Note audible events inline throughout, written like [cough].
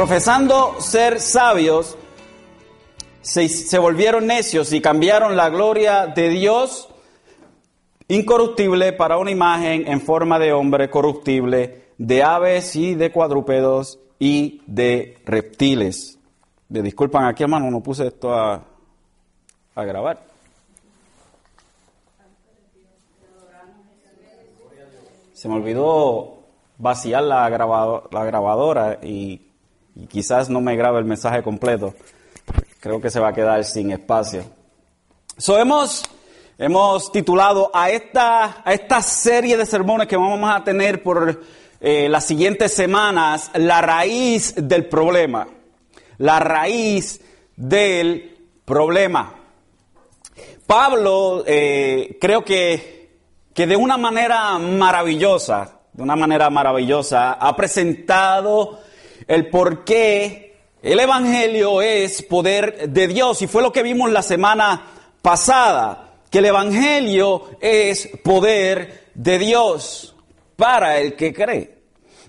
profesando ser sabios, se, volvieron necios y cambiaron la gloria de Dios incorruptible para una imagen en forma de hombre corruptible, de aves y de cuadrúpedos y de reptiles. Me disculpan aquí, hermano, no puse esto a, a grabar. Se me olvidó vaciar la, la grabadora y, y quizás no me grabe el mensaje completo. Creo que se va a quedar sin espacio. So, hemos, hemos titulado a esta, a esta serie de sermones que vamos a tener por eh, las siguientes semanas, la raíz del problema. La raíz del problema. Pablo, eh, creo que, que de una manera maravillosa, de una manera maravillosa, ha presentado el por qué el Evangelio es poder de Dios y fue lo que vimos la semana pasada, que el Evangelio es poder de Dios para el que cree.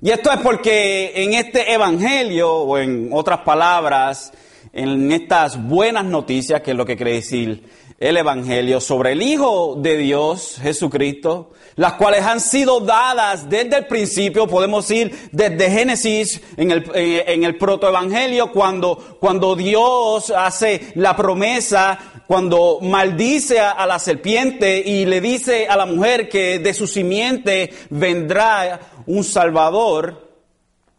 Y esto es porque en este Evangelio, o en otras palabras, en estas buenas noticias, que es lo que quiere decir el Evangelio, sobre el Hijo de Dios, Jesucristo, las cuales han sido dadas desde el principio, podemos ir desde Génesis en el, eh, en el protoevangelio, cuando, cuando Dios hace la promesa, cuando maldice a, la serpiente y le dice a la mujer que de su simiente vendrá un Salvador,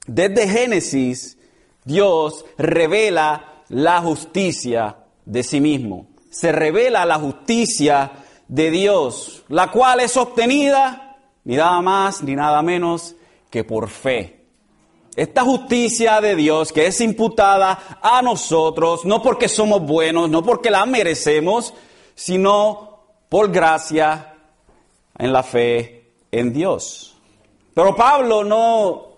desde Génesis Dios revela la justicia de sí mismo. Se revela la justicia de Dios, la cual es obtenida ni nada más ni nada menos que por fe. Esta justicia de Dios que es imputada a nosotros, no porque somos buenos, no porque la merecemos, sino por gracia en la fe en Dios. Pero Pablo no,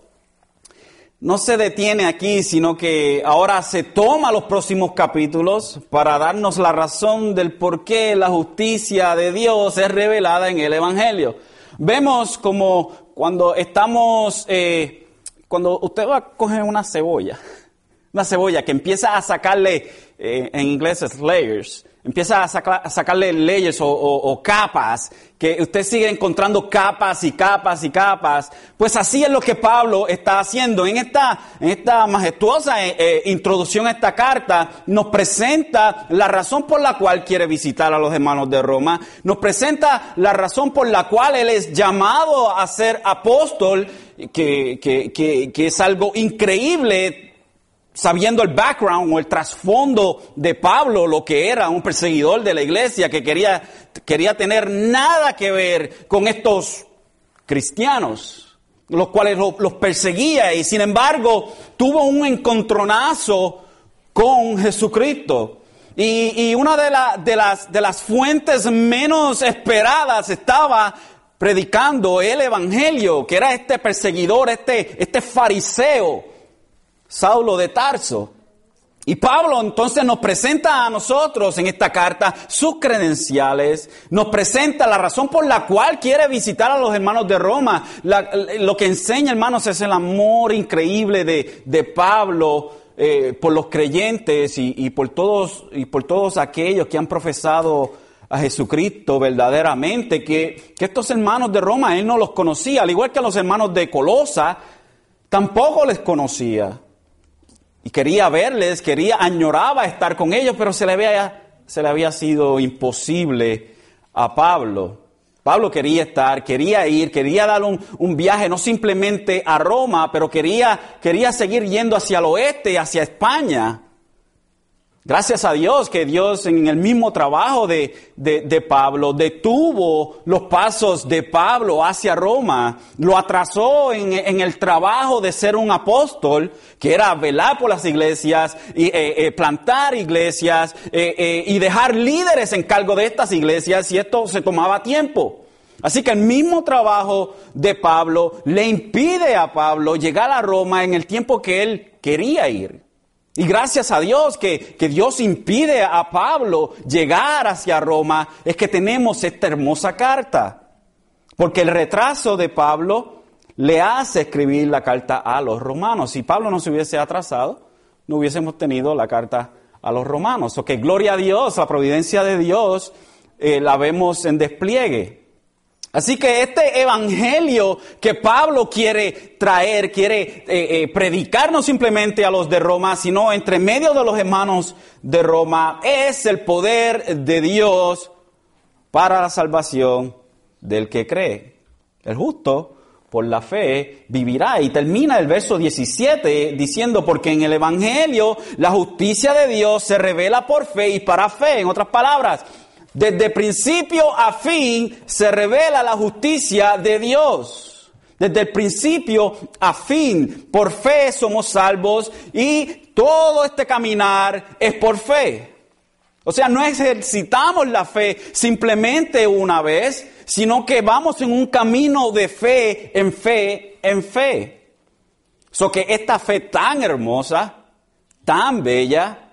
no se detiene aquí, sino que ahora se toma los próximos capítulos para darnos la razón del por qué la justicia de Dios es revelada en el Evangelio. Vemos como cuando estamos, eh, cuando usted va a coger una cebolla, una cebolla que empieza a sacarle, eh, en inglés es layers, empieza a, sacarle leyes o, capas, que usted sigue encontrando capas y capas y capas, pues así es lo que Pablo está haciendo. En esta, en esta majestuosa eh, eh, introducción a esta carta, nos presenta la razón por la cual quiere visitar a los hermanos de Roma, nos presenta la razón por la cual él es llamado a ser apóstol, que, que, que, que es algo increíble sabiendo el background o el trasfondo de Pablo, lo que era un perseguidor de la iglesia que quería, quería tener nada que ver con estos cristianos, los cuales los perseguía y sin embargo tuvo un encontronazo con Jesucristo. Y, y una de, de, las, de las fuentes menos esperadas estaba predicando el Evangelio, que era este perseguidor, este, este fariseo Saulo de Tarso. Y Pablo entonces nos presenta a nosotros en esta carta sus credenciales, nos presenta la razón por la cual quiere visitar a los hermanos de Roma. lo que enseña, hermanos, es el amor increíble de, Pablo eh, por los creyentes y, por todos, y por todos aquellos que han profesado a Jesucristo verdaderamente, que, que estos hermanos de Roma él no los conocía, al igual que a los hermanos de Colosa, tampoco les conocía y quería verles, quería, añoraba estar con ellos, pero se le había, se le había sido imposible a Pablo. Pablo quería estar, quería ir, quería dar un, un, viaje no simplemente a Roma, pero quería, quería seguir yendo hacia el oeste, hacia España. Gracias a Dios que Dios en el mismo trabajo de, de, Pablo detuvo los pasos de Pablo hacia Roma, lo atrasó en, en, el trabajo de ser un apóstol, que era velar por las iglesias, y, eh, eh, plantar iglesias eh, y dejar líderes en cargo de estas iglesias, y esto se tomaba tiempo. Así que el mismo trabajo de Pablo le impide a Pablo llegar a Roma en el tiempo que él quería ir. Y gracias a Dios que, Dios impide a Pablo llegar hacia Roma, es que tenemos esta hermosa carta. Porque el retraso de Pablo le hace escribir la carta a los romanos. Si Pablo no se hubiese atrasado, no hubiésemos tenido la carta a los romanos. O que gloria a Dios, la providencia de Dios eh, la vemos en despliegue. Así que este evangelio que Pablo quiere traer, quiere eh, eh, predicar no simplemente a los de Roma, sino entre medio de los hermanos de Roma, es el poder de Dios para la salvación del que cree. El justo por la fe vivirá. Y termina el verso 17 diciendo, porque en el Evangelio la justicia de Dios se revela por fe y para fe. En otras palabras, desde principio a fin se revela la justicia de Dios. Desde el principio a fin, por fe somos salvos y todo este caminar es por fe. O sea, no ejercitamos la fe simplemente una vez, sino que vamos en un camino de fe en fe en fe. So que esta fe tan hermosa, tan bella,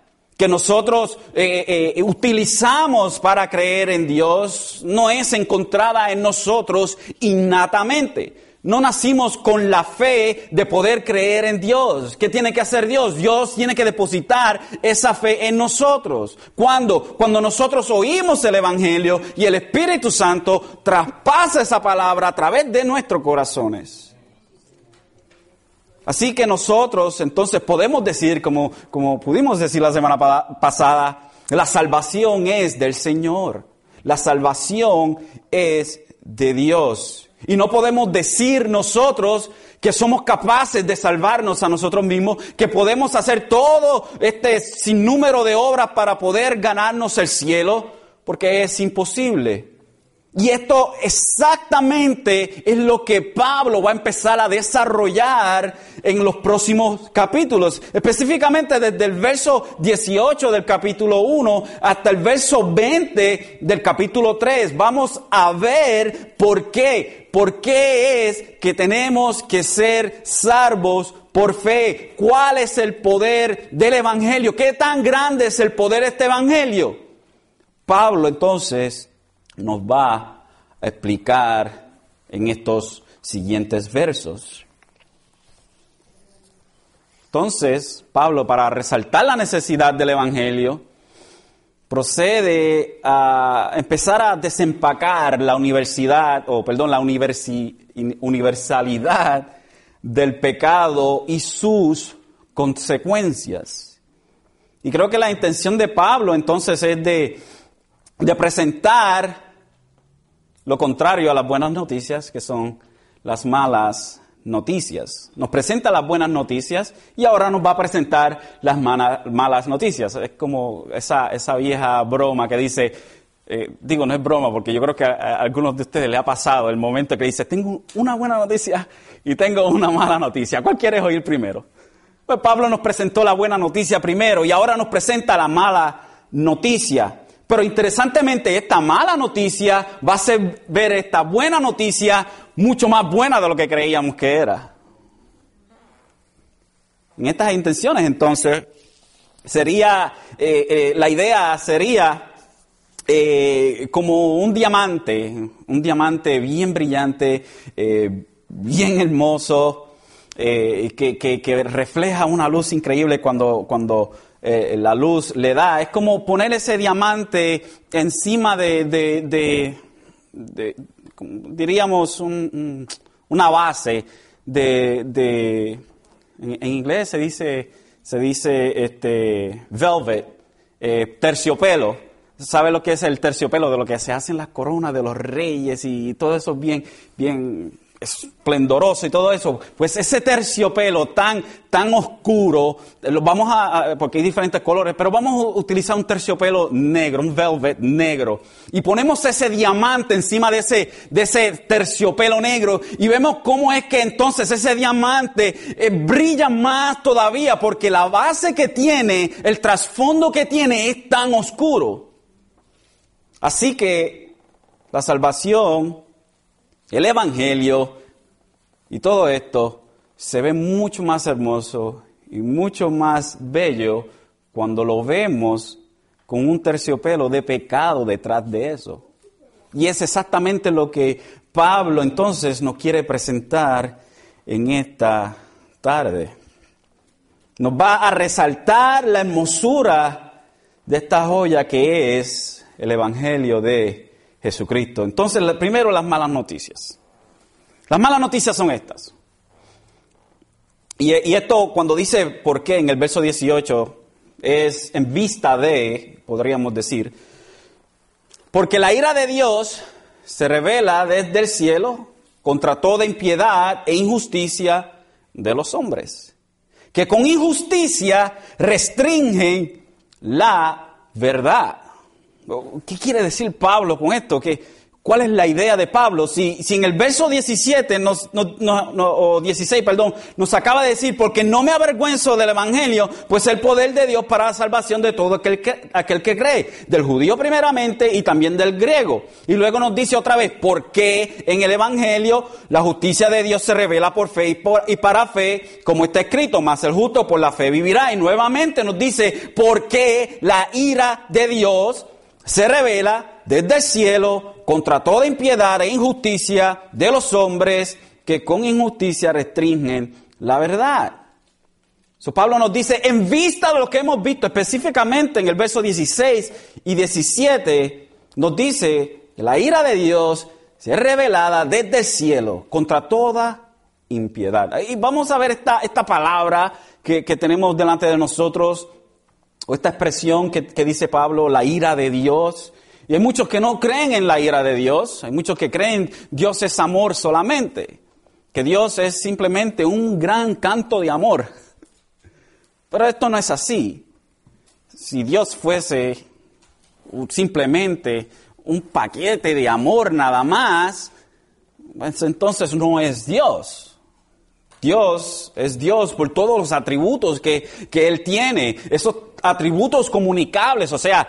que nosotros eh, eh, utilizamos para creer en Dios no es encontrada en nosotros innatamente. No nacimos con la fe de poder creer en Dios. ¿Qué tiene que hacer Dios? Dios tiene que depositar esa fe en nosotros. ¿Cuándo? Cuando nosotros oímos el Evangelio y el Espíritu Santo traspasa esa palabra a través de nuestros corazones. Así que nosotros entonces podemos decir, como, como pudimos decir la semana pasada, la salvación es del Señor. La salvación es de Dios. Y no podemos decir nosotros que somos capaces de salvarnos a nosotros mismos, que podemos hacer todo este sinnúmero de obras para poder ganarnos el cielo, porque es imposible. Y esto exactamente es lo que Pablo va a empezar a desarrollar en los próximos capítulos, específicamente desde el verso 18 del capítulo 1 hasta el verso 20 del capítulo 3. Vamos a ver por qué, por qué es que tenemos que ser salvos por fe. ¿Cuál es el poder del Evangelio? ¿Qué tan grande es el poder de este Evangelio? Pablo entonces nos va a explicar en estos siguientes versos. Entonces, Pablo, para resaltar la necesidad del Evangelio, procede a empezar a desempacar la universidad, o perdón, la universalidad del pecado y sus consecuencias. Y creo que la intención de Pablo entonces es de de presentar lo contrario a las buenas noticias, que son las malas noticias. Nos presenta las buenas noticias y ahora nos va a presentar las malas noticias. Es como esa, vieja broma que dice, eh, digo, no es broma, porque yo creo que a, algunos de ustedes le ha pasado el momento que dice, tengo una buena noticia y tengo una mala noticia. ¿Cuál quieres oír primero? Pues Pablo nos presentó la buena noticia primero y ahora nos presenta la mala noticia. Pero interesantemente, esta mala noticia va a hacer ver esta buena noticia mucho más buena de lo que creíamos que era. En estas intenciones, entonces, sería, eh, eh, la idea sería eh, como un diamante, un diamante bien brillante, bien hermoso, que, que, refleja una luz increíble cuando, cuando eh, la luz le da. Es como poner ese diamante encima de, de, diríamos, una base de, en, inglés se dice, se dice este, velvet, eh, terciopelo. ¿Sabe lo que es el terciopelo? De lo que se hacen las coronas de los reyes y todo eso bien, bien esplendoroso y todo eso, pues ese terciopelo tan, tan oscuro, vamos a, porque hay diferentes colores, pero vamos a utilizar un terciopelo negro, un velvet negro, y ponemos ese diamante encima de ese, de ese terciopelo negro y vemos cómo es que entonces ese diamante eh, brilla más todavía porque la base que tiene, el trasfondo que tiene es tan oscuro. Así que la salvación el Evangelio y todo esto se ve mucho más hermoso y mucho más bello cuando lo vemos con un terciopelo de pecado detrás de eso. Y es exactamente lo que Pablo entonces nos quiere presentar en esta tarde. Nos va a resaltar la hermosura de esta joya que es el Evangelio de Jesucristo. Entonces, primero las malas noticias. Las malas noticias son estas. Y, esto cuando dice por qué en el verso 18 es en vista de, podríamos decir, porque la ira de Dios se revela desde el cielo contra toda impiedad e injusticia de los hombres, que con injusticia restringen la verdad. ¿Qué quiere decir Pablo con esto? Que ¿Cuál es la idea de Pablo? Si, en el verso 17 nos, o 16, perdón, nos acaba de decir, porque no me avergüenzo del Evangelio, pues el poder de Dios para la salvación de todo aquel que, aquel que cree, del judío primeramente y también del griego. Y luego nos dice otra vez, porque en el Evangelio la justicia de Dios se revela por fe y para fe, como está escrito, más el justo por la fe vivirá. Y nuevamente nos dice, porque la ira de Dios se revela desde el cielo contra toda impiedad e injusticia de los hombres que con injusticia restringen la verdad. So, Pablo nos dice, en vista de lo que hemos visto específicamente en el verso 16 y 17, nos dice que la ira de Dios se es revelada desde el cielo contra toda impiedad. Y vamos a ver esta, esta palabra que, tenemos delante de nosotros, esta expresión que, que dice Pablo, la ira de Dios. Y hay muchos que no creen en la ira de Dios, hay muchos que creen Dios es amor solamente, que Dios es simplemente un gran canto de amor. Pero esto no es así. Si Dios fuese simplemente un paquete de amor nada más, pues entonces no es Dios. Dios es Dios por todos los atributos que, Él tiene, esos atributos comunicables, o sea,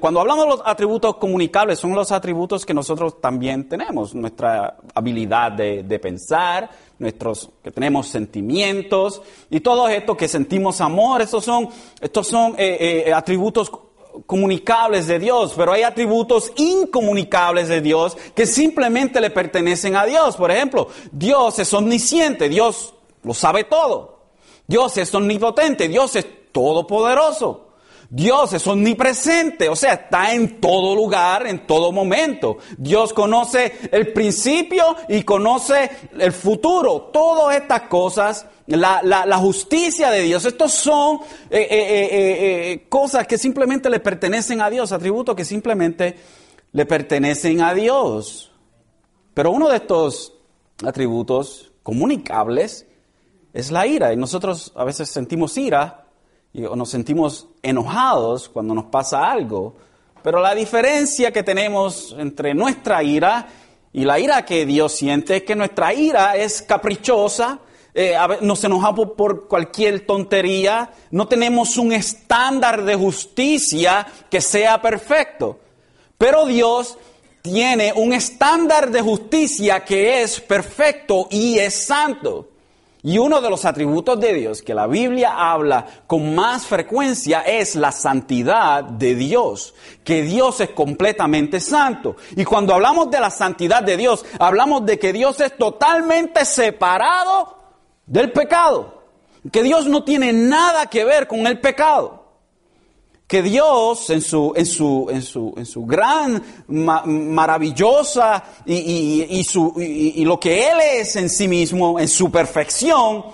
cuando hablamos de los atributos comunicables, son los atributos que nosotros también tenemos, nuestra habilidad de, pensar, nuestros, que tenemos sentimientos, y todo esto que sentimos amor, estos son, estos son eh, eh, atributos comunicables de Dios, pero hay atributos incomunicables de Dios que simplemente le pertenecen a Dios. Por ejemplo, Dios es omnisciente, Dios lo sabe todo. Dios es omnipotente, Dios es todopoderoso. Dios es omnipresente, o sea, está en todo lugar, en todo momento. Dios conoce el principio y conoce el futuro. Todas estas cosas la, justicia de Dios. Estos son eh, eh, eh, cosas que simplemente le pertenecen a Dios, atributos que simplemente le pertenecen a Dios. Pero uno de estos atributos comunicables es la ira. Y nosotros a veces sentimos ira o nos sentimos enojados cuando nos pasa algo. Pero la diferencia que tenemos entre nuestra ira y la ira que Dios siente es que nuestra ira es caprichosa, eh, nos enojamos por cualquier tontería, no tenemos un estándar de justicia que sea perfecto. Pero Dios tiene un estándar de justicia que es perfecto y es santo. Y uno de los atributos de Dios que la Biblia habla con más frecuencia es la santidad de Dios, que Dios es completamente santo. Y cuando hablamos de la santidad de Dios, hablamos de que Dios es totalmente separado del pecado. Que Dios no tiene nada que ver con el pecado. Que Dios en su, en su, en su, en su gran, maravillosa y, su, y lo que Él es en sí mismo, en su perfección,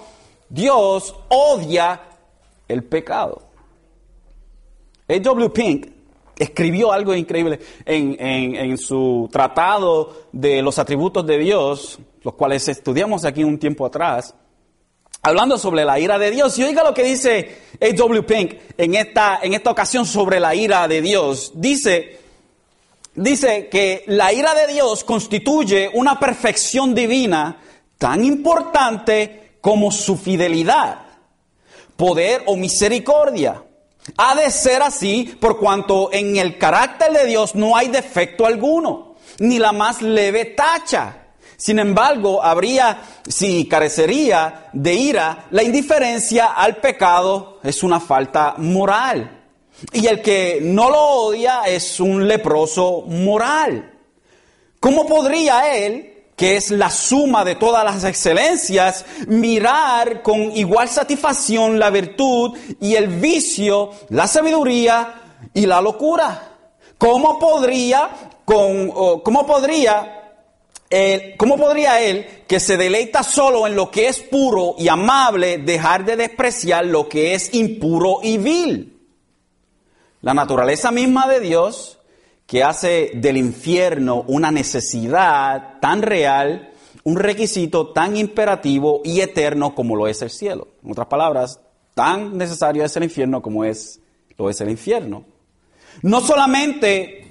Dios odia el pecado. A.W. Pink escribió algo increíble en, en, su tratado de los atributos de Dios, los cuales estudiamos aquí un tiempo atrás hablando sobre la ira de Dios. Y oiga lo que dice A.W. Pink en esta, en esta ocasión sobre la ira de Dios. Dice, dice que la ira de Dios constituye una perfección divina tan importante como su fidelidad, poder o misericordia. Ha de ser así por cuanto en el carácter de Dios no hay defecto alguno, ni la más leve tacha. Sin embargo, habría, si carecería de ira, la indiferencia al pecado es una falta moral. Y el que no lo odia es un leproso moral. ¿Cómo podría él que es la suma de todas las excelencias, mirar con igual satisfacción la virtud y el vicio, la sabiduría y la locura. ¿Cómo podría, con, cómo podría ¿Cómo podría él, que se deleita solo en lo que es puro y amable, dejar de despreciar lo que es impuro y vil? La naturaleza misma de Dios, que hace del infierno una necesidad tan real, un requisito tan imperativo y eterno como lo es el cielo. En otras palabras, tan necesario es el infierno como es, lo es el infierno. No solamente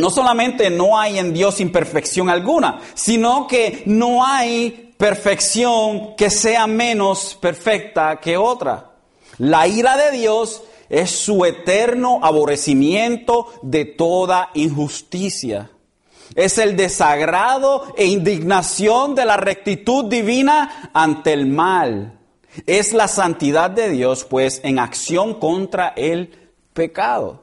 no solamente no hay en Dios imperfección alguna, sino que no hay perfección que sea menos perfecta que otra. La ira de Dios es su eterno aborrecimiento de toda injusticia. Es el desagrado e indignación de la rectitud divina ante el mal. Es la santidad de Dios, pues, en acción contra el pecado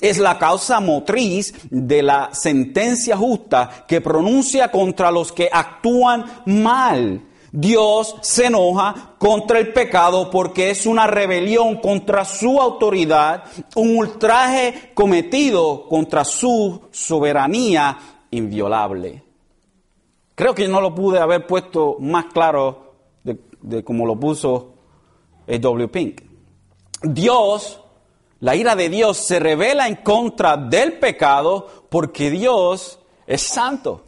es la causa motriz de la sentencia justa que pronuncia contra los que actúan mal. Dios se enoja contra el pecado porque es una rebelión contra su autoridad, un ultraje cometido contra su soberanía inviolable. Creo que no lo pude haber puesto más claro de, de como lo puso W. Pink. Dios la ira de Dios se revela en contra del pecado porque Dios es santo.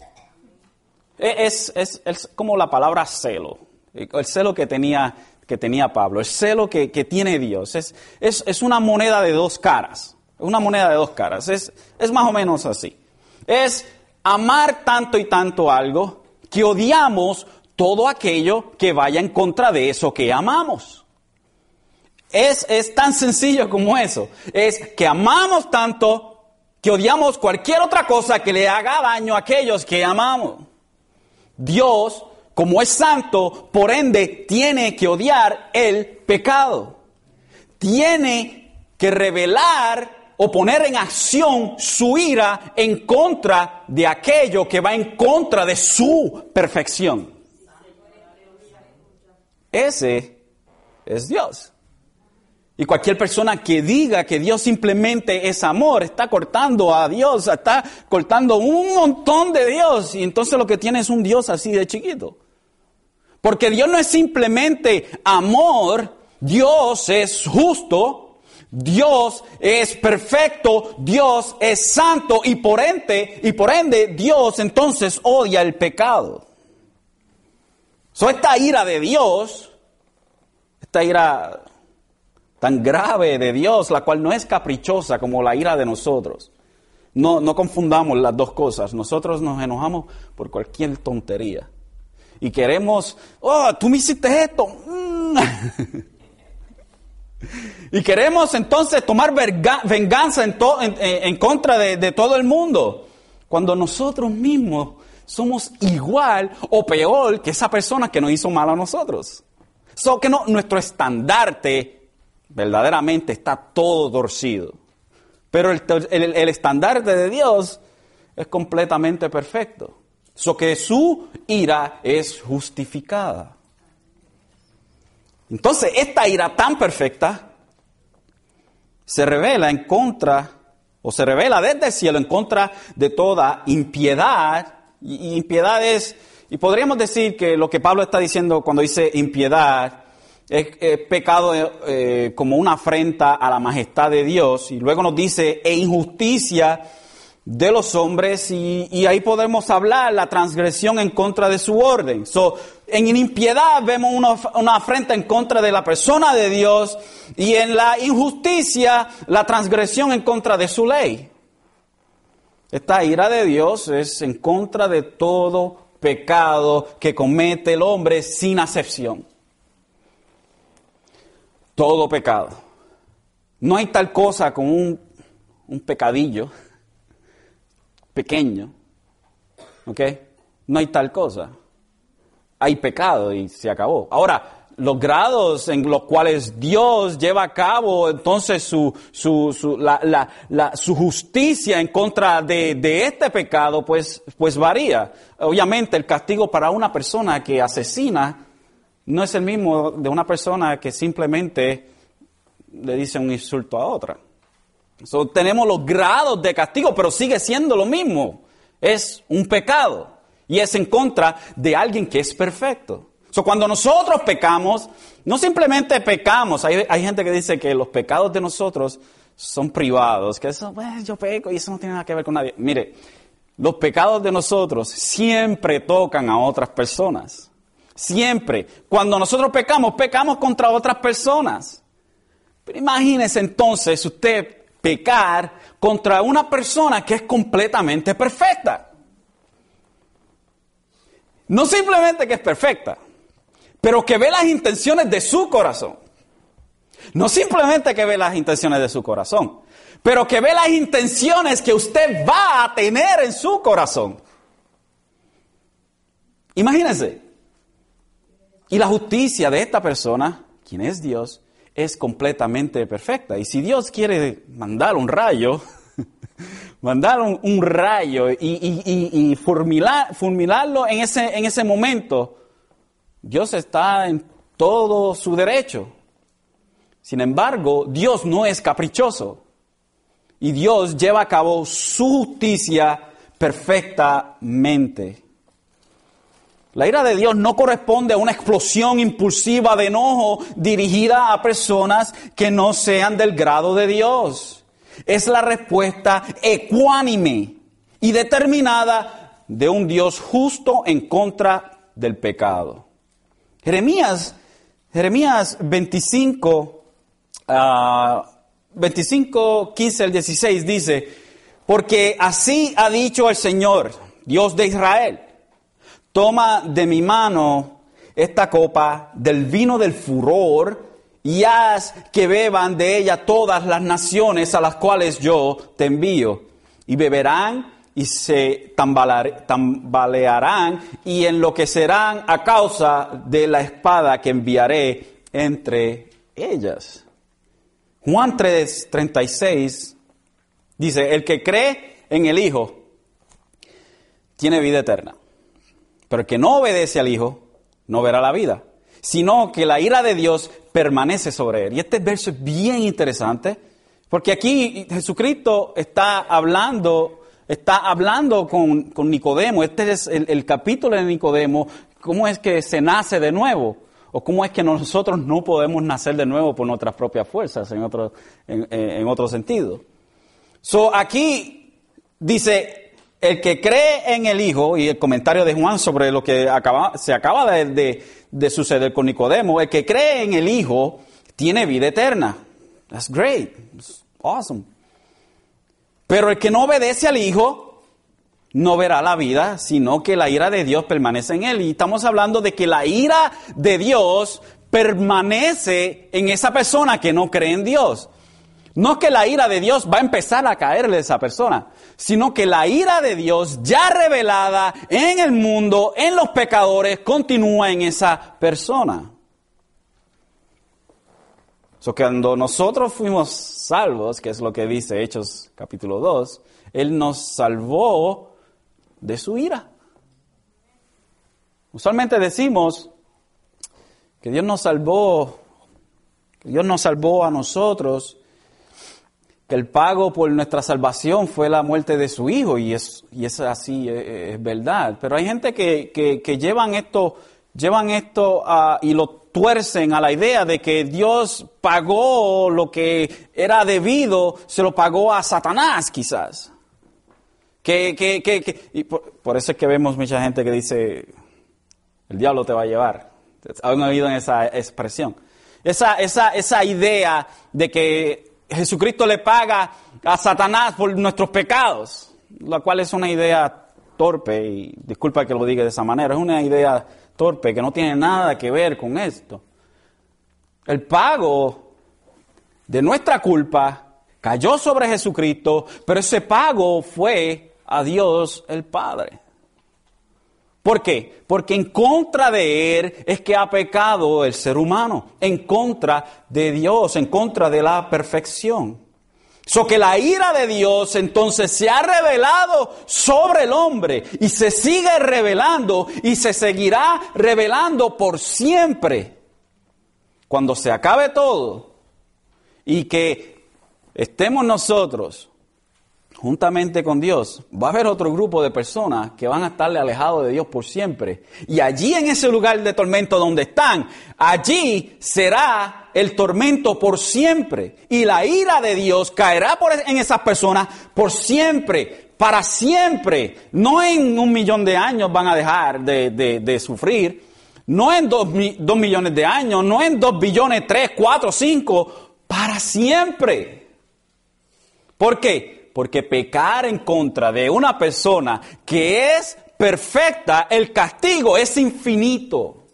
E, es, como la palabra celo, el celo que tenía, que tenía Pablo, el celo que, tiene Dios. Es, es, una moneda de dos caras, una moneda de dos caras, es, es más o menos así. Es amar tanto y tanto algo que odiamos todo aquello que vaya en contra de eso que amamos. Es, es tan sencillo como eso. Es que amamos tanto que odiamos cualquier otra cosa que le haga daño a aquellos que amamos. Dios, como es santo, por ende, tiene que odiar el pecado. Tiene que revelar o poner en acción su ira en contra de aquello que va en contra de su perfección. Ese es Dios. Y cualquier persona que diga que Dios simplemente es amor, está cortando a Dios, está cortando un montón de Dios. Y entonces lo que tiene es un Dios así de chiquito. Porque Dios no es simplemente amor, Dios es justo, Dios es perfecto, Dios es santo y por ende, y por ende Dios entonces odia el pecado. So, esta ira de Dios, esta ira tan grave de Dios, la cual no es caprichosa como la ira de nosotros. No, no confundamos las dos cosas. Nosotros nos enojamos por cualquier tontería. Y queremos, oh, tú me hiciste esto. Mm. [laughs] y queremos entonces tomar venganza en, en, contra de, todo el mundo. Cuando nosotros mismos somos igual o peor que esa persona que nos hizo mal a nosotros. So que no, nuestro estandarte verdaderamente está todo torcido. Pero el, el, estandarte de Dios es completamente perfecto. So que su ira es justificada. Entonces, esta ira tan perfecta se revela en contra, o se revela desde el cielo en contra de toda impiedad. Y, impiedad es, y podríamos decir que lo que Pablo está diciendo cuando dice impiedad, es, pecado eh, como una afrenta a la majestad de Dios. Y luego nos dice, e injusticia de los hombres, y, ahí podemos hablar la transgresión en contra de su orden. So, en impiedad vemos una, una, afrenta en contra de la persona de Dios, y en la injusticia la transgresión en contra de su ley. Esta ira de Dios es en contra de todo pecado que comete el hombre sin acepción todo pecado. No hay tal cosa como un, un pecadillo pequeño. ¿Ok? No hay tal cosa. Hay pecado y se acabó. Ahora, los grados en los cuales Dios lleva a cabo entonces su, su, su, la, la, la, su justicia en contra de, de, este pecado, pues, pues varía. Obviamente el castigo para una persona que asesina no es el mismo de una persona que simplemente le dice un insulto a otra. Tenemos los grados de castigo, pero sigue siendo lo mismo. Es un pecado y es en contra de alguien que es perfecto. Cuando nosotros pecamos, no simplemente pecamos, hay, hay, gente que dice que los pecados de nosotros son privados, que eso, pues, yo peco y eso no tiene nada que ver con nadie. Mire, los pecados de nosotros siempre tocan a otras personas. Siempre. Cuando nosotros pecamos, pecamos contra otras personas. Pero imagínese entonces usted pecar contra una persona que es completamente perfecta. No simplemente que es perfecta, pero que ve las intenciones de su corazón. No simplemente que ve las intenciones de su corazón, pero que ve las intenciones que usted va a tener en su corazón. Imagínense. Y la justicia de esta persona, quien es Dios, es completamente perfecta. Y si Dios quiere mandar un rayo, [laughs] mandar un, rayo y, y, en ese, en ese momento, Dios está en todo su derecho. Sin embargo, Dios no es caprichoso. Y Dios lleva a cabo su justicia perfectamente. La ira de Dios no corresponde a una explosión impulsiva de enojo dirigida a personas que no sean del grado de Dios. Es la respuesta ecuánime y determinada de un Dios justo en contra del pecado. Jeremías, Jeremías 25, 25, 15 al 16 dice, porque así ha dicho el Señor, Dios de Israel toma de mi mano esta copa del vino del furor y haz que beban de ella todas las naciones a las cuales yo te envío. Y beberán y se tambalearán y enloquecerán a causa de la espada que enviaré entre ellas. Juan 3, 36 dice, el que cree en el Hijo tiene vida eterna. Pero el que no obedece al Hijo no verá la vida, sino que la ira de Dios permanece sobre él. Y este verso es bien interesante, porque aquí Jesucristo está hablando, está hablando con, Nicodemo. Este es el, capítulo de Nicodemo, cómo es que se nace de nuevo. O cómo es que nosotros no podemos nacer de nuevo por nuestras propias fuerzas, en otro, en, otro sentido. So, aquí dice, el que cree en el Hijo, y el comentario de Juan sobre lo que acaba, se acaba de, de, suceder con Nicodemo, el que cree en el Hijo tiene vida eterna. That's great. Awesome. Pero el que no obedece al Hijo no verá la vida, sino que la ira de Dios permanece en él. Y estamos hablando de que la ira de Dios permanece en esa persona que no cree en Dios. No es que la ira de Dios va a empezar a caerle a esa persona, sino que la ira de Dios ya revelada en el mundo, en los pecadores, continúa en esa persona. So, cuando nosotros fuimos salvos, que es lo que dice Hechos capítulo 2, Él nos salvó de su ira. Usualmente decimos que Dios nos salvó, que Dios nos salvó a nosotros que el pago por nuestra salvación fue la muerte de su hijo y es, y es así, es, verdad. Pero hay gente que, que, llevan esto, llevan esto y lo tuercen a la idea de que Dios pagó lo que era debido, se lo pagó a Satanás quizás. Que, que, que, y por, eso es que vemos mucha gente que dice, el diablo te va a llevar. ¿Han oído esa expresión? Esa, esa, esa idea de que Jesucristo le paga a Satanás por nuestros pecados, la cual es una idea torpe, y disculpa que lo diga de esa manera, es una idea torpe que no tiene nada que ver con esto. El pago de nuestra culpa cayó sobre Jesucristo, pero ese pago fue a Dios el Padre. ¿Por qué? Porque en contra de Él es que ha pecado el ser humano, en contra de Dios, en contra de la perfección. So que la ira de Dios entonces se ha revelado sobre el hombre y se sigue revelando y se seguirá revelando por siempre. Cuando se acabe todo y que estemos nosotros juntamente con Dios, va a haber otro grupo de personas que van a estarle alejados de Dios por siempre. Y allí en ese lugar de tormento donde están, allí será el tormento por siempre. Y la ira de Dios caerá en esas personas por siempre, para siempre. No en un millón de años van a dejar de, sufrir. No en dos, dos millones de años, no en dos billones, tres, cuatro, cinco, para siempre. ¿Por qué? Porque pecar en contra de una persona que es perfecta, el castigo es infinito.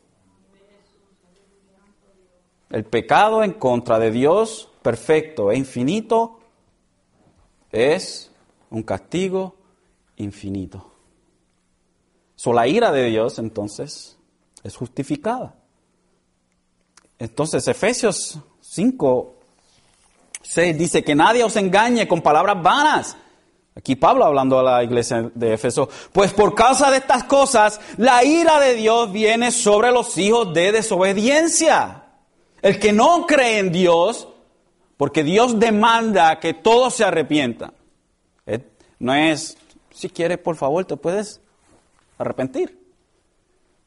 El pecado en contra de Dios perfecto e infinito es un castigo infinito. So, la ira de Dios entonces es justificada. Entonces Efesios 5 6 dice que nadie os engañe con palabras vanas. Aquí Pablo hablando a la iglesia de Éfeso, pues por causa de estas cosas, la ira de Dios viene sobre los hijos de desobediencia. El que no cree en Dios, porque Dios demanda que todos se arrepientan. Eh, no es, si quieres, por favor, te puedes arrepentir.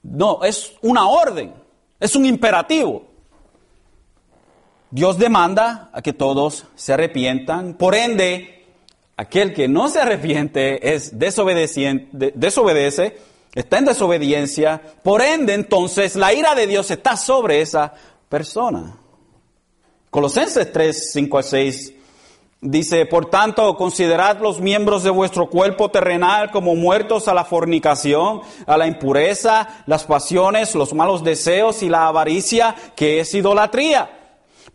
No, es una orden, es un imperativo. Dios demanda a que todos se arrepientan. Por ende, aquel que no se arrepiente es desobedece, está en desobediencia. Por ende, entonces, la ira de Dios está sobre esa persona. Colosenses 3, 5 a 6 dice, por tanto, considerad los miembros de vuestro cuerpo terrenal como muertos a la fornicación, a la impureza, las pasiones, los malos deseos y la avaricia, que es idolatría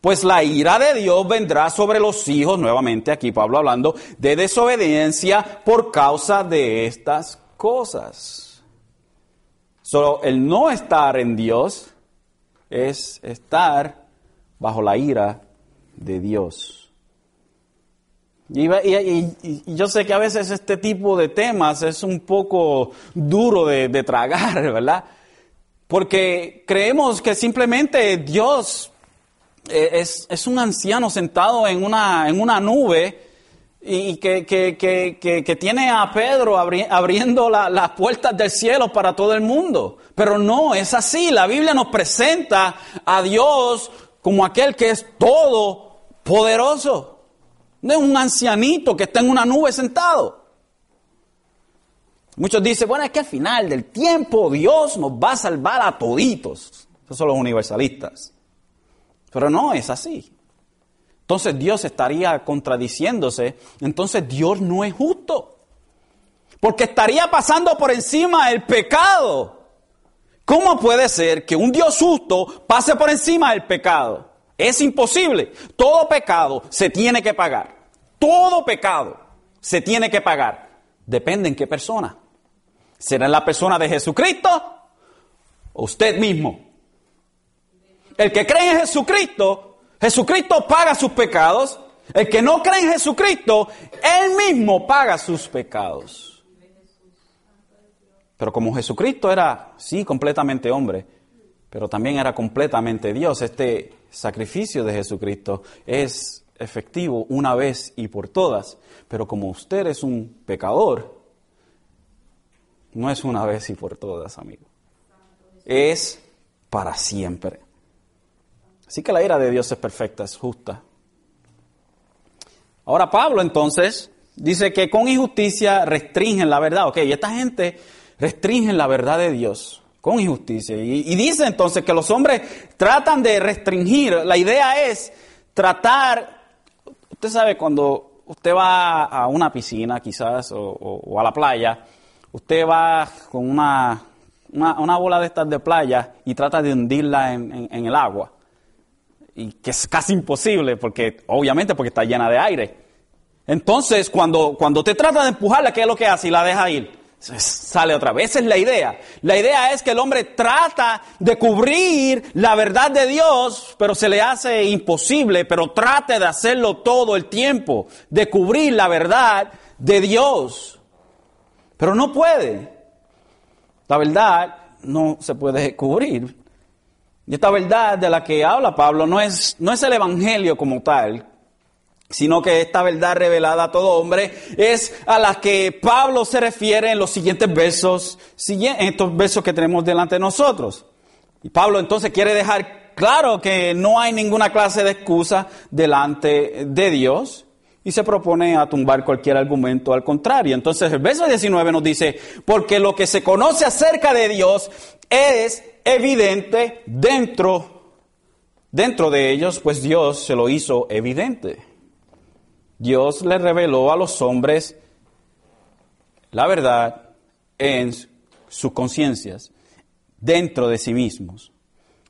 pues la ira de Dios vendrá sobre los hijos, nuevamente aquí Pablo hablando, de desobediencia por causa de estas cosas. Solo el no estar en Dios es estar bajo la ira de Dios. Y, yo sé que a veces este tipo de temas es un poco duro de, de tragar, [laughs] ¿verdad? Porque creemos que simplemente Dios es, es, un anciano sentado en una, en una nube y que, que, que, que tiene a Pedro abriendo las puertas del cielo para todo el mundo. Pero no, es así. La Biblia nos presenta a Dios como aquel que es todo poderoso. No es un ancianito que está en una nube sentado. Muchos dicen, bueno, es que al final del tiempo Dios nos va a salvar a toditos. Esos son los universalistas. Pero no es así. Entonces Dios estaría contradiciéndose. Entonces Dios no es justo. Porque estaría pasando por encima el pecado. ¿Cómo puede ser que un Dios justo pase por encima del pecado? Es imposible. Todo pecado se tiene que pagar. Todo pecado se tiene que pagar. Depende en qué persona. ¿Será en la persona de Jesucristo o usted mismo? El que cree en Jesucristo, Jesucristo paga sus pecados. El que no cree en Jesucristo, Él mismo paga sus pecados. Pero como Jesucristo era, sí, completamente hombre, pero también era completamente Dios, este sacrificio de Jesucristo es efectivo una vez y por todas. Pero como usted es un pecador, no es una vez y por todas, amigo. Es para siempre. Así que la ira de Dios es perfecta, es justa. Ahora Pablo entonces dice que con injusticia restringen la verdad. Ok, y esta gente restringen la verdad de Dios con injusticia. Y, dice entonces que los hombres tratan de restringir. La idea es tratar, usted sabe, cuando usted va a una piscina quizás o, a la playa, usted va con una, una, bola de estas de playa y trata de hundirla en el agua y que es casi imposible porque obviamente porque está llena de aire. Entonces, cuando, cuando te trata de empujarla, ¿qué es lo que hace? Y la deja ir. Sale otra vez. Esa es la idea. La idea es que el hombre trata de cubrir la verdad de Dios, pero se le hace imposible, pero trate de hacerlo todo el tiempo, de cubrir la verdad de Dios. Pero no puede. La verdad no se puede cubrir. Y esta verdad de la que habla Pablo no es, no es el Evangelio como tal, sino que esta verdad revelada a todo hombre es a la que Pablo se refiere en los siguientes versos, en estos versos que tenemos delante de nosotros. Y Pablo entonces quiere dejar claro que no hay ninguna clase de excusa delante de Dios y se propone a tumbar cualquier argumento al contrario. Entonces el verso 19 nos dice, porque lo que se conoce acerca de Dios es evidente dentro, dentro de ellos, pues Dios se lo hizo evidente. Dios le reveló a los hombres la verdad en sus conciencias, dentro de sí mismos.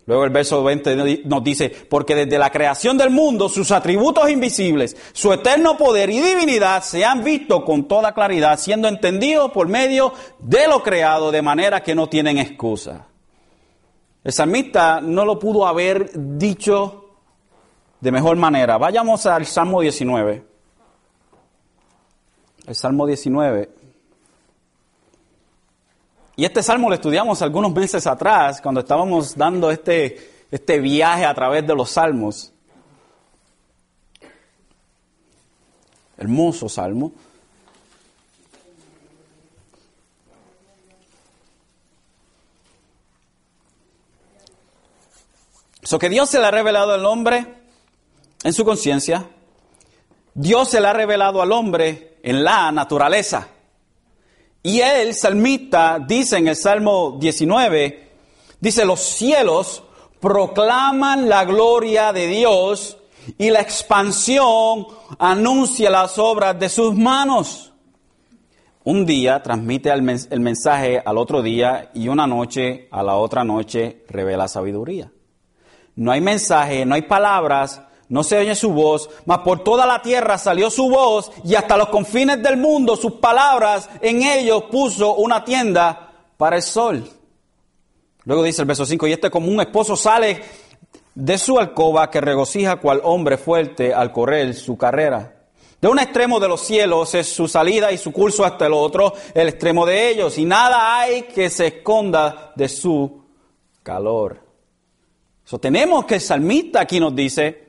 Luego el verso 20 nos dice, porque desde la creación del mundo sus atributos invisibles, su eterno poder y divinidad se han visto con toda claridad, siendo entendidos por medio de lo creado, de manera que no tienen excusa. El salmista no lo pudo haber dicho de mejor manera. Vayamos al Salmo 19. El Salmo 19. Y este salmo lo estudiamos algunos meses atrás, cuando estábamos dando este, este viaje a través de los salmos. Hermoso salmo. Eso que Dios se le ha revelado al hombre en su conciencia. Dios se le ha revelado al hombre en la naturaleza. Y el salmista dice en el Salmo 19, dice, los cielos proclaman la gloria de Dios y la expansión anuncia las obras de sus manos. Un día transmite el mensaje al otro día y una noche a la otra noche revela sabiduría. No hay mensaje, no hay palabras, no se oye su voz, mas por toda la tierra salió su voz y hasta los confines del mundo sus palabras, en ellos puso una tienda para el sol. Luego dice el verso 5, y este como un esposo sale de su alcoba que regocija cual hombre fuerte al correr su carrera. De un extremo de los cielos es su salida y su curso hasta el otro, el extremo de ellos, y nada hay que se esconda de su calor. So, tenemos que el salmista aquí nos dice,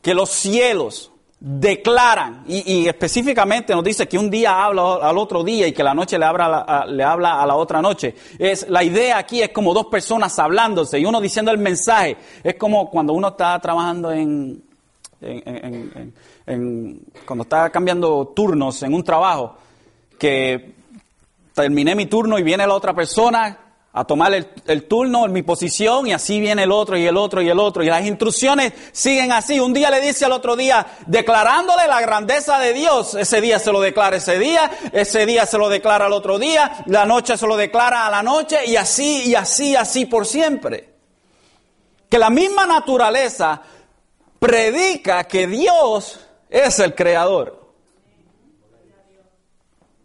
que los cielos declaran, y, específicamente nos dice que un día habla al otro día y que la noche le habla, a, le habla a la otra noche. Es, la idea aquí es como dos personas hablándose y uno diciendo el mensaje. Es como cuando uno está trabajando en, cuando está cambiando turnos en un trabajo, que terminé mi turno y viene la otra persona a tomar el, turno en mi posición y así viene el otro y el otro y el otro. Y las instrucciones siguen así. Un día le dice al otro día, declarándole la grandeza de Dios. Ese día se lo declara ese día, ese día se lo declara al otro día, la noche se lo declara a la noche y así y así, así por siempre. Que la misma naturaleza predica que Dios es el creador.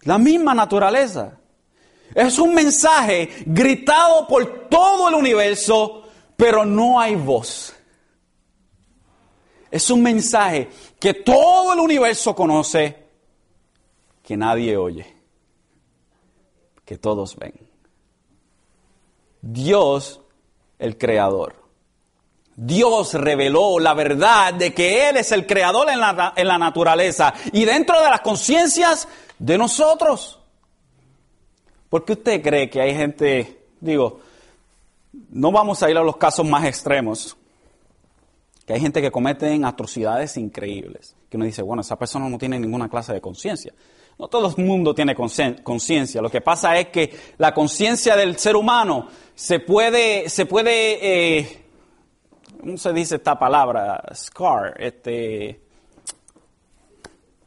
La misma naturaleza. Es un mensaje gritado por todo el universo, pero no hay voz. Es un mensaje que todo el universo conoce, que nadie oye, que todos ven. Dios, el creador. Dios reveló la verdad de que Él es el creador en la, en la naturaleza y dentro de las conciencias de nosotros. ¿Por qué usted cree que hay gente, digo, no vamos a ir a los casos más extremos, que hay gente que cometen atrocidades increíbles, que uno dice, bueno, esa persona no tiene ninguna clase de conciencia. No todo el mundo tiene conciencia. Lo que pasa es que la conciencia del ser humano se puede, se puede, eh, ¿cómo se dice esta palabra? Scar, este,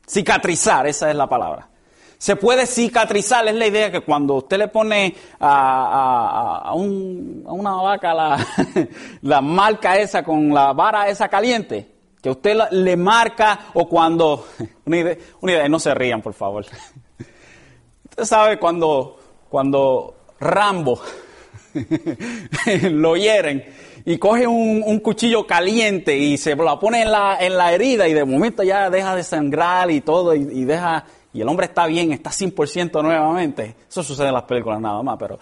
cicatrizar, esa es la palabra se puede cicatrizar. Es la idea que cuando usted le pone a, una vaca la, [laughs] la, marca esa con la vara esa caliente, que usted le marca o cuando... [laughs] Una idea, una idea, no se rían, por favor. [laughs] Usted sabe cuando, cuando Rambo lo hieren y coge un, cuchillo caliente y se lo pone en la, en la herida y de momento ya deja de sangrar y todo y, deja, y el hombre está bien, está 100% nuevamente. Eso sucede en las películas nada más, pero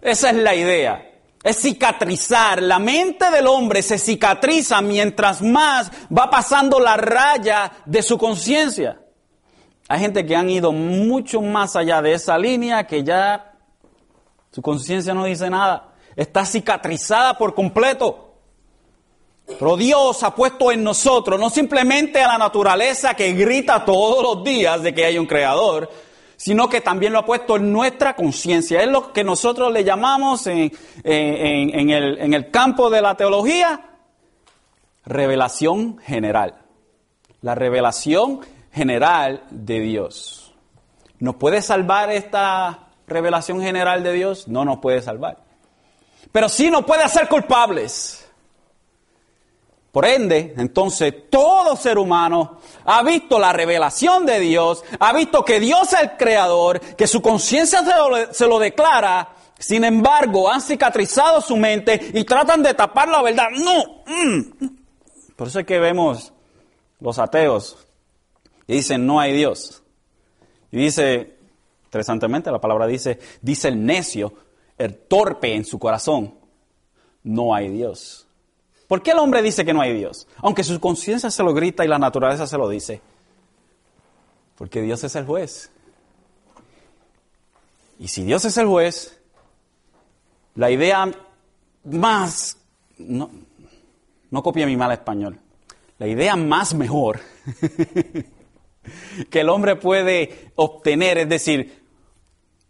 esa es la idea. Es cicatrizar. La mente del hombre se cicatriza mientras más va pasando la raya de su conciencia. Hay gente que han ido mucho más allá de esa línea que ya su conciencia no dice nada. Está cicatrizada por completo. Pero Dios ha puesto en nosotros no simplemente a la naturaleza que grita todos los días de que hay un creador, sino que también lo ha puesto en nuestra conciencia. Es lo que nosotros le llamamos en, el, el campo de la teología revelación general. La revelación general de Dios. ¿Nos puede salvar esta revelación general de Dios? No nos puede salvar. Pero sí nos puede hacer culpables. Por ende, entonces, todo ser humano ha visto la revelación de Dios, ha visto que Dios es el creador, que su conciencia se, lo, declara, sin embargo, han cicatrizado su mente y tratan de tapar la verdad. No. Mm. Por eso es que vemos los ateos y dicen, no hay Dios. Y dice, interesantemente, la palabra dice, dice el necio, el torpe en su corazón, no hay Dios. ¿Por qué el hombre dice que no hay Dios? Aunque su conciencia se lo grita y la naturaleza se lo dice. Porque Dios es el juez. Y si Dios es el juez, la idea más, no, no copia mi mal español, la idea más mejor [laughs] que el hombre puede obtener, es decir,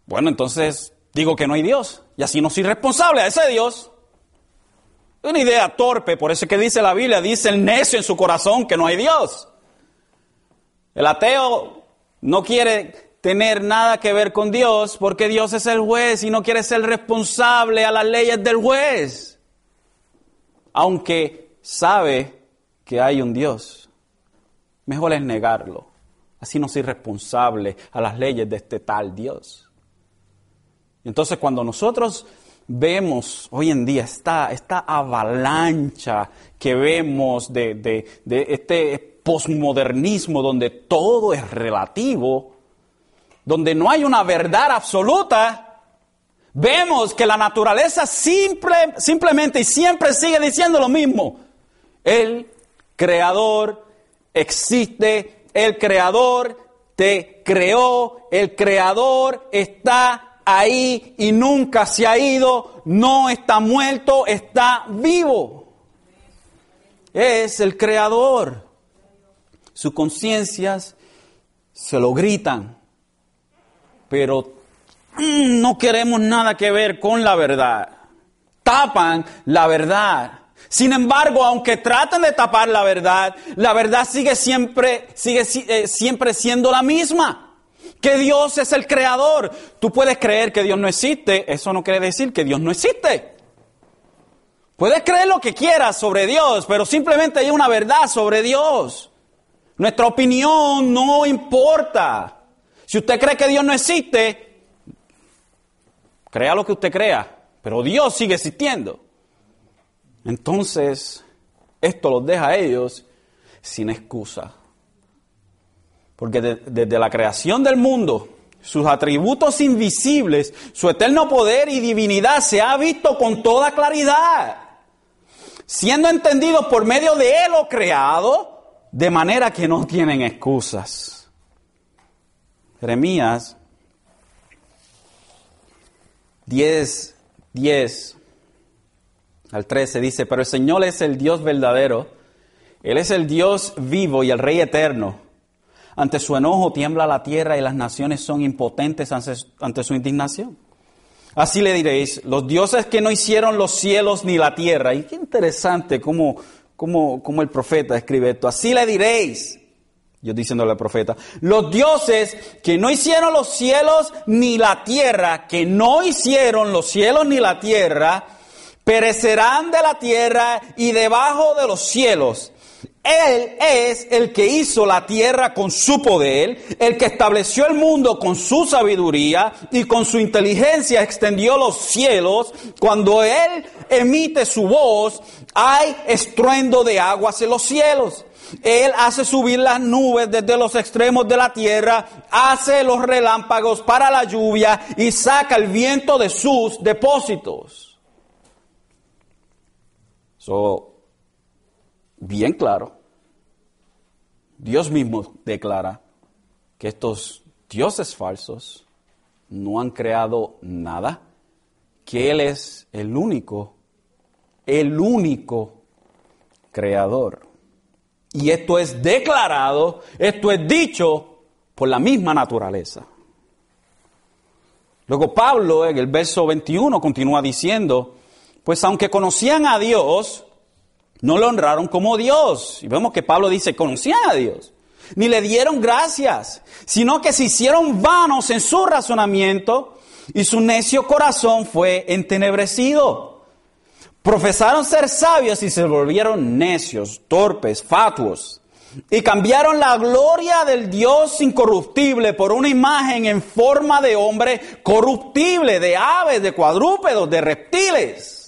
bueno, entonces digo que no hay Dios y así no soy responsable a ese Dios. Una idea torpe, por eso es que dice la Biblia, dice el necio en su corazón que no hay Dios. El ateo no quiere tener nada que ver con Dios porque Dios es el juez y no quiere ser responsable a las leyes del juez. Aunque sabe que hay un Dios, mejor es negarlo. Así no soy responsable a las leyes de este tal Dios. Entonces cuando nosotros vemos hoy en día esta, esta avalancha que vemos de, de este posmodernismo donde todo es relativo, donde no hay una verdad absoluta, vemos que la naturaleza simple, simplemente y siempre sigue diciendo lo mismo. El creador existe el creador te creó, el creador está ahí y nunca se ha ido, no está muerto, está vivo. Es el creador. Sus conciencias se lo gritan, pero no queremos nada que ver con la verdad. Tapan la verdad. Sin embargo, aunque traten de tapar la verdad, la verdad sigue siempre, sigue eh, siempre siendo la misma. Que Dios es el creador. Tú puedes creer que Dios no existe, eso no quiere decir que Dios no existe. Puedes creer lo que quieras sobre Dios, pero simplemente hay una verdad sobre Dios. Nuestra opinión no importa. Si usted cree que Dios no existe, crea lo que usted crea, pero Dios sigue existiendo. Entonces, esto los deja a ellos sin excusa. Porque desde la creación del mundo, sus atributos invisibles, su eterno poder y divinidad se ha visto con toda claridad, siendo entendidos por medio de Él o creado, de manera que no tienen excusas. Jeremías 10, 10 al 13 dice, pero el Señor es el Dios verdadero, Él es el Dios vivo y el Rey eterno. Ante su enojo tiembla la tierra y las naciones son impotentes ante su indignación. Así le diréis, los dioses que no hicieron los cielos ni la tierra. Y qué interesante cómo, cómo, el profeta escribe esto. Así le diréis, yo diciéndole al profeta, los dioses que no hicieron los cielos ni la tierra, que no hicieron los cielos ni la tierra, perecerán de la tierra y debajo de los cielos. Él es el que hizo la tierra con su poder, el que estableció el mundo con su sabiduría y con su inteligencia extendió los cielos. Cuando Él emite su voz, hay estruendo de aguas en los cielos. Él hace subir las nubes desde los extremos de la tierra, hace los relámpagos para la lluvia y saca el viento de sus depósitos. So, bien claro, Dios mismo declara que estos dioses falsos no han creado nada, que Él es el único, el único creador. Y esto es declarado, esto es dicho por la misma naturaleza. Luego Pablo en el verso 21 continúa diciendo, pues aunque conocían a Dios, no lo honraron como Dios. Y vemos que Pablo dice, conocían a Dios. Ni le dieron gracias, sino que se hicieron vanos en su razonamiento y su necio corazón fue entenebrecido. Profesaron ser sabios y se volvieron necios, torpes, fatuos. Y cambiaron la gloria del Dios incorruptible por una imagen en forma de hombre corruptible, de aves, de cuadrúpedos, de reptiles.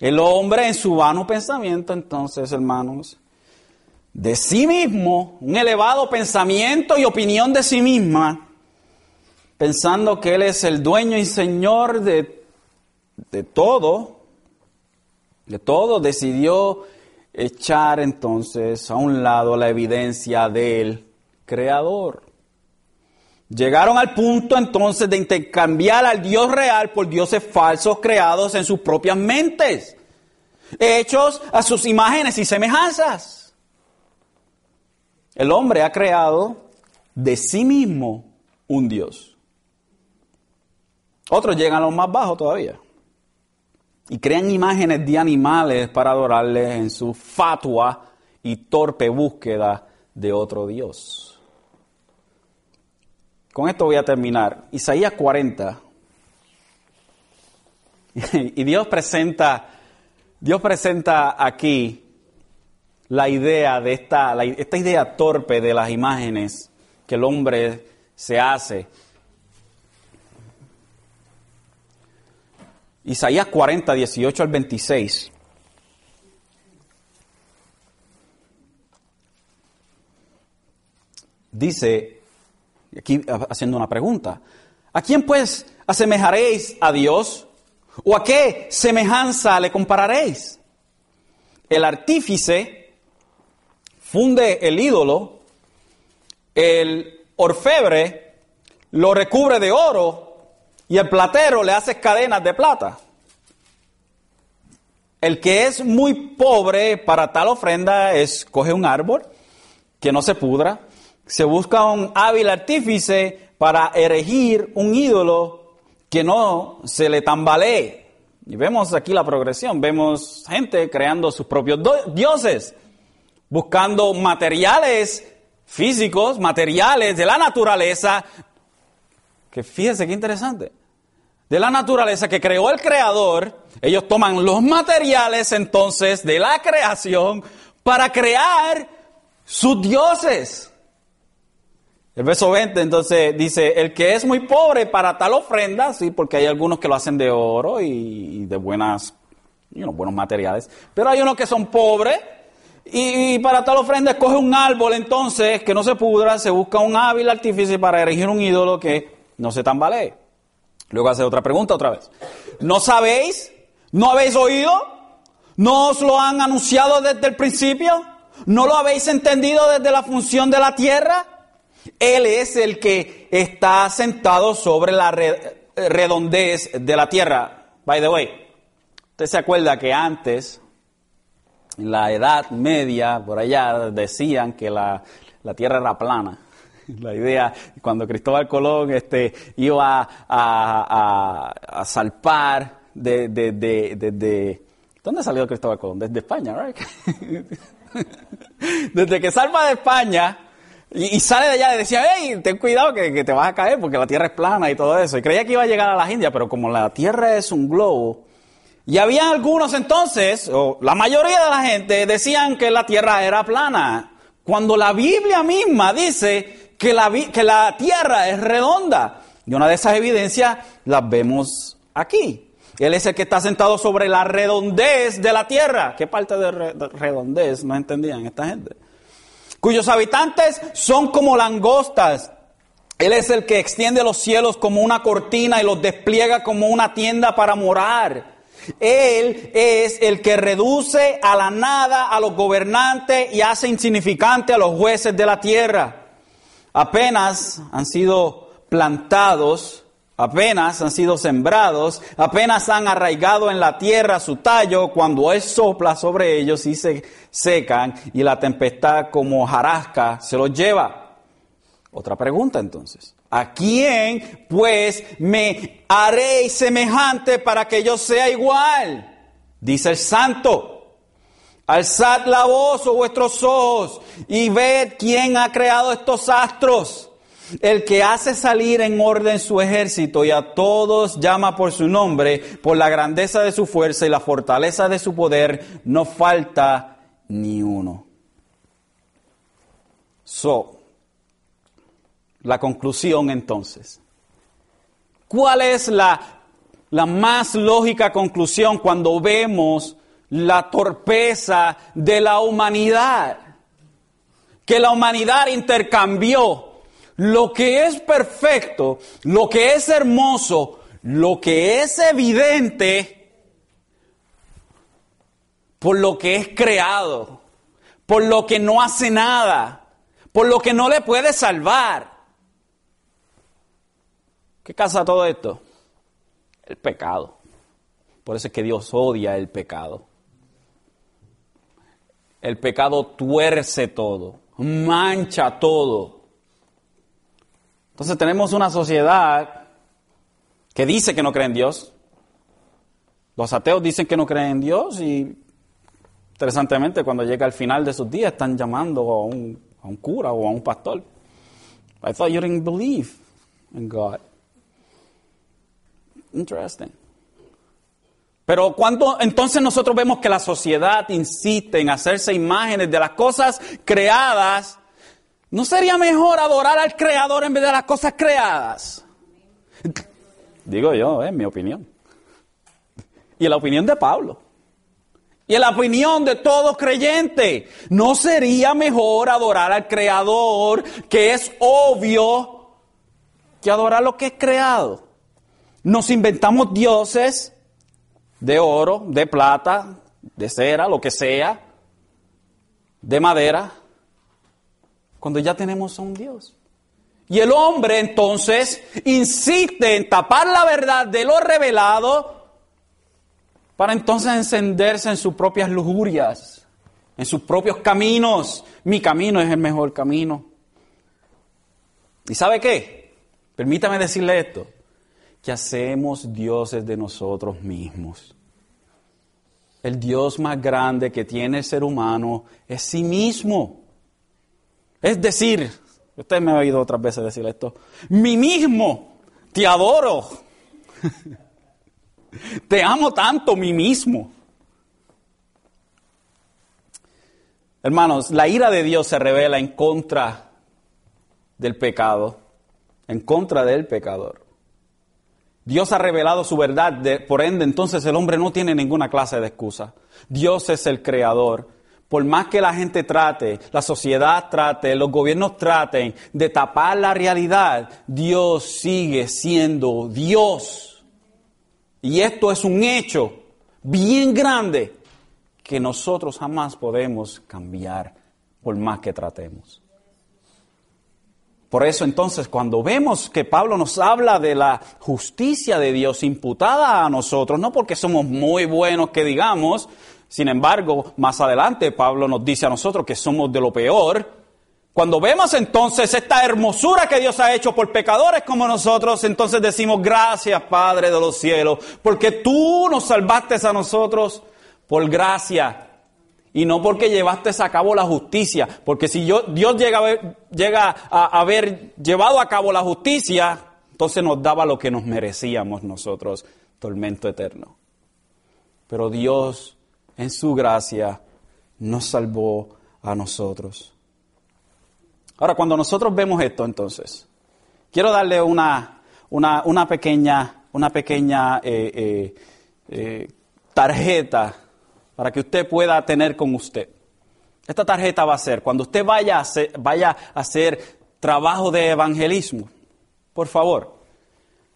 El hombre en su vano pensamiento, entonces, hermanos, de sí mismo, un elevado pensamiento y opinión de sí misma, pensando que Él es el dueño y señor de, de todo, de todo, decidió echar entonces a un lado la evidencia del Creador. Llegaron al punto entonces de intercambiar al Dios real por dioses falsos creados en sus propias mentes, hechos a sus imágenes y semejanzas. El hombre ha creado de sí mismo un Dios. Otros llegan a los más bajos todavía y crean imágenes de animales para adorarles en su fatua y torpe búsqueda de otro Dios. Con esto voy a terminar. Isaías 40. y Dios presenta, Dios presenta aquí la idea de esta, esta idea torpe de las imágenes que el hombre se hace Isaías 40, 18 al 26. Dice, aquí haciendo una pregunta, ¿a quién pues asemejaréis a Dios? ¿O a qué semejanza le compararéis? El artífice funde el ídolo, el orfebre lo recubre de oro y el platero le hace cadenas de plata. El que es muy pobre para tal ofrenda es coge un árbol que no se pudra, se busca un hábil artífice para erigir un ídolo que no se le tambalee. Y vemos aquí la progresión, vemos gente creando sus propios dioses, buscando materiales físicos, materiales de la naturaleza, que fíjense qué interesante, de la naturaleza que creó el creador, ellos toman los materiales entonces de la creación para crear sus dioses. El verso 20 entonces dice, el que es muy pobre para tal ofrenda, sí, porque hay algunos que lo hacen de oro y, de buenas, buenos materiales, pero hay unos que son pobres y, para tal ofrenda escoge un árbol entonces que no se pudra, se busca un hábil artífice para erigir un ídolo que no se tambalee. Luego hace otra pregunta otra vez. ¿No sabéis? ¿No habéis oído? ¿No os lo han anunciado desde el principio? ¿No lo habéis entendido desde la función de la tierra? Él es el que está sentado sobre la redondez de la tierra. By the way, usted se acuerda que antes, en la Edad Media, por allá, decían que la, la tierra era plana. [laughs] La idea, cuando Cristóbal Colón este, iba a, a, a salpar de, de, de, ¿Dónde salió Cristóbal Colón? Desde España, ¿right? [laughs] Desde que salva de España y, sale de allá, le decía, hey, ten cuidado que, que, te vas a caer porque la tierra es plana y todo eso. Y creía que iba a llegar a las Indias, pero como la tierra es un globo, Y había algunos entonces, o la mayoría de la gente, decían que la tierra era plana, cuando la Biblia misma dice que la, que la tierra es redonda. Y una de esas evidencias las vemos aquí. Él es el que está sentado sobre la redondez de la tierra. ¿Qué parte de, redondez no entendían esta gente? Cuyos habitantes son como langostas. Él es el que extiende los cielos como una cortina y los despliega como una tienda para morar. Él es el que reduce a la nada a los gobernantes y hace insignificante a los jueces de la tierra. Apenas han sido plantados apenas han sido sembrados, apenas han arraigado en la tierra su tallo, cuando Él sopla sobre ellos y se secan y la tempestad como jarasca se los lleva. Otra pregunta entonces. ¿A quién pues me haré semejante para que yo sea igual? Dice el santo. Alzad la voz, o oh vuestros ojos, y ved quién ha creado estos astros el que hace salir en orden su ejército y a todos llama por su nombre, por la grandeza de su fuerza y la fortaleza de su poder, no falta ni uno. So, la conclusión entonces. ¿Cuál es la, la más lógica conclusión cuando vemos la torpeza de la humanidad? Que la humanidad intercambió lo que es perfecto, lo que es hermoso, lo que es evidente, por lo que es creado, por lo que no hace nada, por lo que no le puede salvar. ¿Qué casa todo esto? El pecado. Por eso es que Dios odia el pecado. El pecado tuerce todo, mancha todo. Entonces tenemos una sociedad que dice que no cree en Dios. Los ateos dicen que no creen en Dios y interesantemente cuando llega al final de sus días están llamando a un, a un cura o a un pastor. I thought you didn't believe in God. Interesting. Pero cuando entonces nosotros vemos que la sociedad insiste en hacerse imágenes de las cosas creadas, ¿No sería mejor adorar al Creador en vez de las cosas creadas? Digo yo, es mi opinión. Y la opinión de Pablo. Y la opinión de todo creyente. ¿No sería mejor adorar al Creador, que es obvio, que adorar lo que es creado? Nos inventamos dioses de oro, de plata, de cera, lo que sea, de madera cuando ya tenemos a un Dios. Y el hombre entonces insiste en tapar la verdad de lo revelado para entonces encenderse en sus propias lujurias, en sus propios caminos. Mi camino es el mejor camino. ¿Y sabe qué? Permítame decirle esto, que hacemos dioses de nosotros mismos. El Dios más grande que tiene el ser humano es sí mismo. Es decir, usted me ha oído otras veces decir esto, mí mismo, te adoro. [laughs] te amo tanto, mí mismo. Hermanos, la ira de Dios se revela en contra del pecado, en contra del pecador. Dios ha revelado su verdad, por ende entonces el hombre no tiene ninguna clase de excusa. Dios es el creador. Por más que la gente trate, la sociedad trate, los gobiernos traten de tapar la realidad, Dios sigue siendo Dios. Y esto es un hecho bien grande que nosotros jamás podemos cambiar por más que tratemos. Por eso entonces cuando vemos que Pablo nos habla de la justicia de Dios imputada a nosotros, no porque somos muy buenos que digamos, sin embargo, más adelante Pablo nos dice a nosotros que somos de lo peor. Cuando vemos entonces esta hermosura que Dios ha hecho por pecadores como nosotros, entonces decimos gracias Padre de los cielos, porque tú nos salvaste a nosotros por gracia y no porque llevaste a cabo la justicia, porque si Dios llega a haber llevado a cabo la justicia, entonces nos daba lo que nos merecíamos nosotros, tormento eterno. pero Dios en su gracia nos salvó a nosotros. Ahora, cuando nosotros vemos esto, entonces, quiero darle una, una, pequeña, una pequeña eh, eh, eh, tarjeta para que usted pueda tener con usted. Esta tarjeta va a ser, cuando usted vaya a vaya a hacer trabajo de evangelismo, por favor,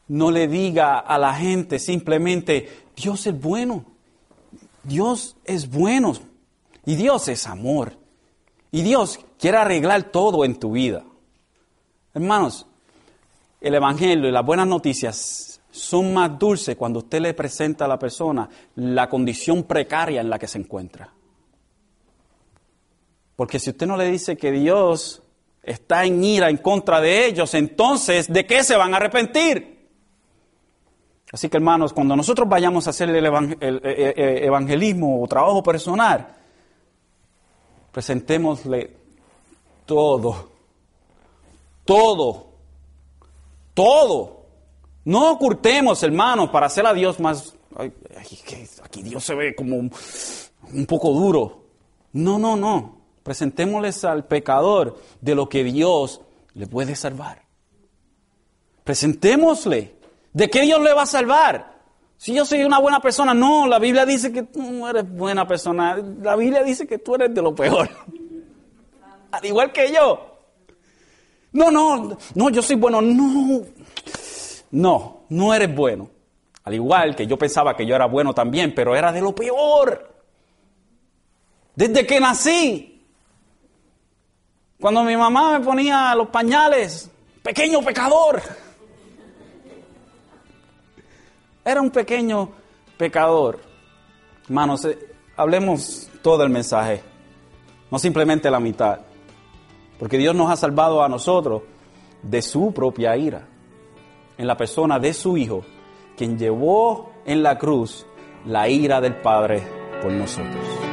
no le diga a la gente simplemente, Dios es bueno, Dios es bueno y Dios es amor. Y Dios quiere arreglar todo en tu vida. Hermanos, el Evangelio y las buenas noticias son más dulces cuando usted le presenta a la persona la condición precaria en la que se encuentra. Porque si usted no le dice que Dios está en ira en contra de ellos, entonces, ¿de qué se van a arrepentir? Así que hermanos, cuando nosotros vayamos a hacer el, eh, eh, eh, evangelismo o trabajo personal, presentémosle todo, todo, todo. No ocultemos, hermanos, para hacer a Dios más... aquí Dios se ve como un poco duro. No, no, no. Presentémosles al pecador de lo que Dios le puede salvar. Presentémosle ¿De qué Dios le va a salvar? Si yo soy una buena persona, no, la Biblia dice que tú no eres buena persona. La Biblia dice que tú eres de lo peor. [laughs] Al igual que yo. No, no, no, yo soy bueno. No, no, no eres bueno. Al igual que yo pensaba que yo era bueno también, pero era de lo peor. Desde que nací. Cuando mi mamá me ponía los pañales, pequeño pecador. Era un pequeño pecador. Hermanos, eh, hablemos todo el mensaje, no simplemente la mitad. Porque Dios nos ha salvado a nosotros de su propia ira, en la persona de su Hijo, quien llevó en la cruz la ira del Padre por nosotros.